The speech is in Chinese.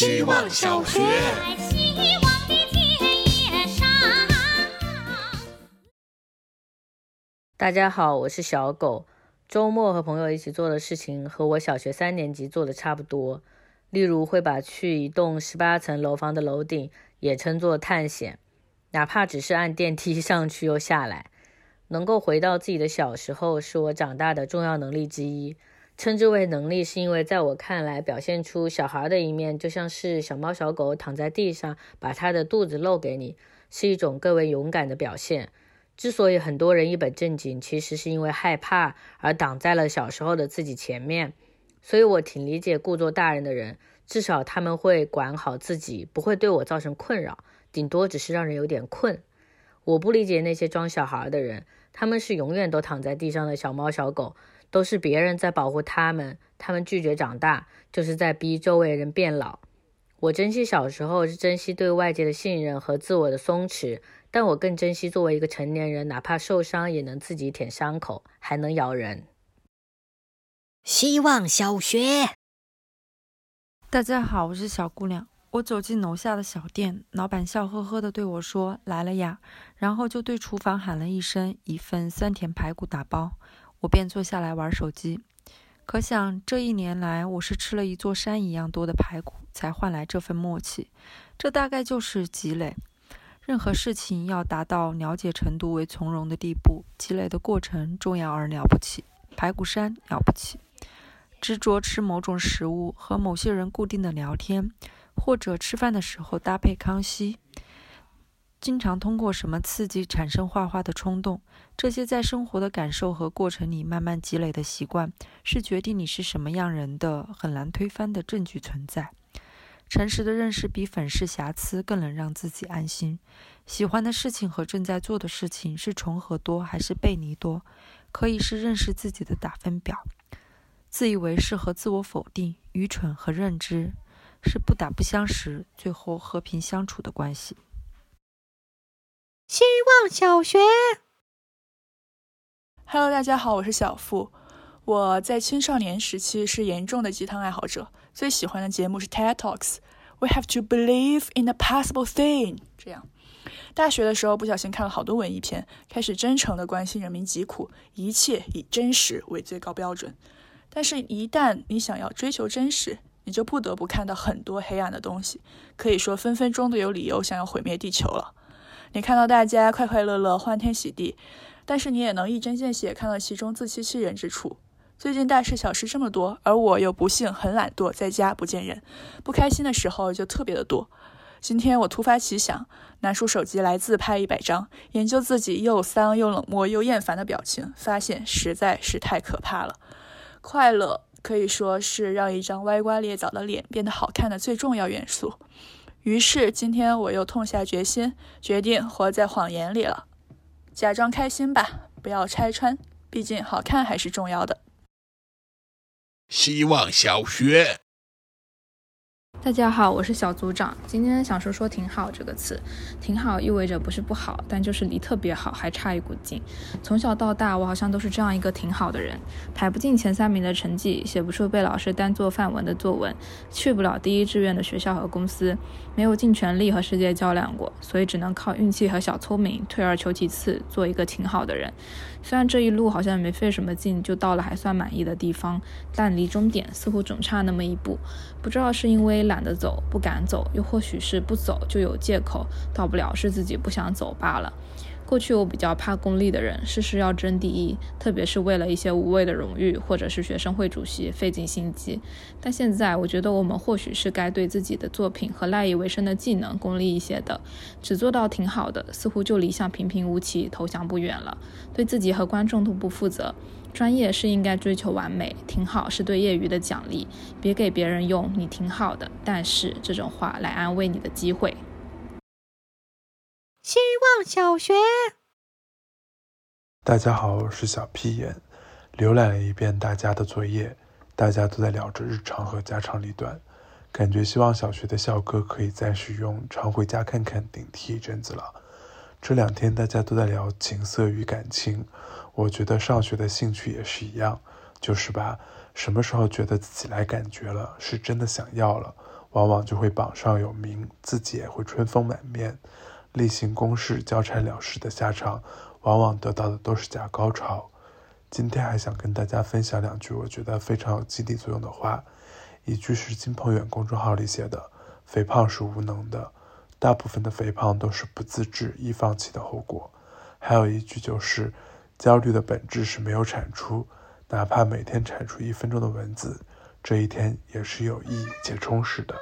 希望小学。大家好，我是小狗。周末和朋友一起做的事情和我小学三年级做的差不多，例如会把去一栋十八层楼房的楼顶也称作探险，哪怕只是按电梯上去又下来。能够回到自己的小时候，是我长大的重要能力之一。称之为能力，是因为在我看来，表现出小孩的一面，就像是小猫小狗躺在地上，把它的肚子露给你，是一种更为勇敢的表现。之所以很多人一本正经，其实是因为害怕而挡在了小时候的自己前面。所以我挺理解故作大人的人，至少他们会管好自己，不会对我造成困扰，顶多只是让人有点困。我不理解那些装小孩的人，他们是永远都躺在地上的小猫小狗。都是别人在保护他们，他们拒绝长大，就是在逼周围人变老。我珍惜小时候，是珍惜对外界的信任和自我的松弛，但我更珍惜作为一个成年人，哪怕受伤也能自己舔伤口，还能咬人。希望小学，大家好，我是小姑娘。我走进楼下的小店，老板笑呵呵地对我说：“来了呀。”然后就对厨房喊了一声：“一份酸甜排骨打包。”我便坐下来玩手机，可想这一年来，我是吃了一座山一样多的排骨，才换来这份默契。这大概就是积累。任何事情要达到了解程度为从容的地步，积累的过程重要而了不起。排骨山了不起，执着吃某种食物，和某些人固定的聊天，或者吃饭的时候搭配康熙。经常通过什么刺激产生画画的冲动？这些在生活的感受和过程里慢慢积累的习惯，是决定你是什么样人的很难推翻的证据存在。诚实的认识比粉饰瑕疵更能让自己安心。喜欢的事情和正在做的事情是重合多还是背离多？可以是认识自己的打分表。自以为是和自我否定，愚蠢和认知，是不打不相识，最后和平相处的关系。希望小学，Hello，大家好，我是小付。我在青少年时期是严重的鸡汤爱好者，最喜欢的节目是 TED Talks。We have to believe in the possible thing。这样，大学的时候不小心看了好多文艺片，开始真诚的关心人民疾苦，一切以真实为最高标准。但是，一旦你想要追求真实，你就不得不看到很多黑暗的东西，可以说分分钟都有理由想要毁灭地球了。你看到大家快快乐乐、欢天喜地，但是你也能一针见血看到其中自欺欺人之处。最近大事小事这么多，而我又不幸很懒惰，在家不见人，不开心的时候就特别的多。今天我突发奇想，拿出手机来自拍一百张，研究自己又丧又冷漠又厌烦的表情，发现实在是太可怕了。快乐可以说是让一张歪瓜裂枣的脸变得好看的最重要元素。于是今天我又痛下决心，决定活在谎言里了，假装开心吧，不要拆穿，毕竟好看还是重要的。希望小学。大家好，我是小组长。今天想说说“挺好”这个词，“挺好”意味着不是不好，但就是离特别好还差一股劲。从小到大，我好像都是这样一个挺好的人，排不进前三名的成绩，写不出被老师当做范文的作文，去不了第一志愿的学校和公司，没有尽全力和世界较量过，所以只能靠运气和小聪明，退而求其次，做一个挺好的人。虽然这一路好像没费什么劲就到了还算满意的地方，但离终点似乎总差那么一步。不知道是因为懒得走、不敢走，又或许是不走就有借口，到不了是自己不想走罢了。过去我比较怕功利的人，事事要争第一，特别是为了一些无谓的荣誉或者是学生会主席费尽心机。但现在我觉得我们或许是该对自己的作品和赖以为生的技能功利一些的，只做到挺好的，似乎就离向平平无奇投降不远了。对自己和观众都不负责。专业是应该追求完美，挺好是对业余的奖励。别给别人用“你挺好的，但是”这种话来安慰你的机会。希望小学，大家好，我是小屁眼。浏览了一遍大家的作业，大家都在聊着日常和家长里短，感觉希望小学的校歌可以暂时用“常回家看看”顶替一阵子了。这两天大家都在聊情色与感情，我觉得上学的兴趣也是一样，就是吧，什么时候觉得自己来感觉了，是真的想要了，往往就会榜上有名，自己也会春风满面。例行公事、交差了事的下场，往往得到的都是假高潮。今天还想跟大家分享两句我觉得非常有激励作用的话。一句是金鹏远公众号里写的：“肥胖是无能的，大部分的肥胖都是不自制、易放弃的后果。”还有一句就是：“焦虑的本质是没有产出，哪怕每天产出一分钟的文字，这一天也是有意义且充实的。”